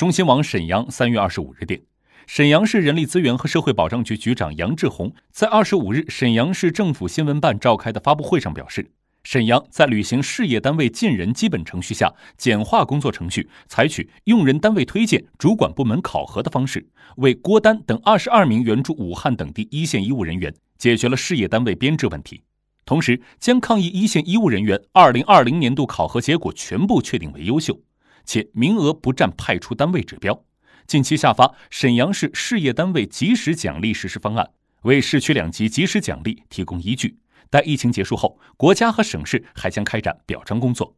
中新网沈阳三月二十五日电，沈阳市人力资源和社会保障局局长杨志红在二十五日沈阳市政府新闻办召开的发布会上表示，沈阳在履行事业单位进人基本程序下，简化工作程序，采取用人单位推荐、主管部门考核的方式，为郭丹等二十二名援助武汉等地一线医务人员解决了事业单位编制问题，同时将抗疫一线医务人员二零二零年度考核结果全部确定为优秀。且名额不占派出单位指标。近期下发沈阳市事业单位及时奖励实施方案，为市区两级及时奖励提供依据。待疫情结束后，国家和省市还将开展表彰工作。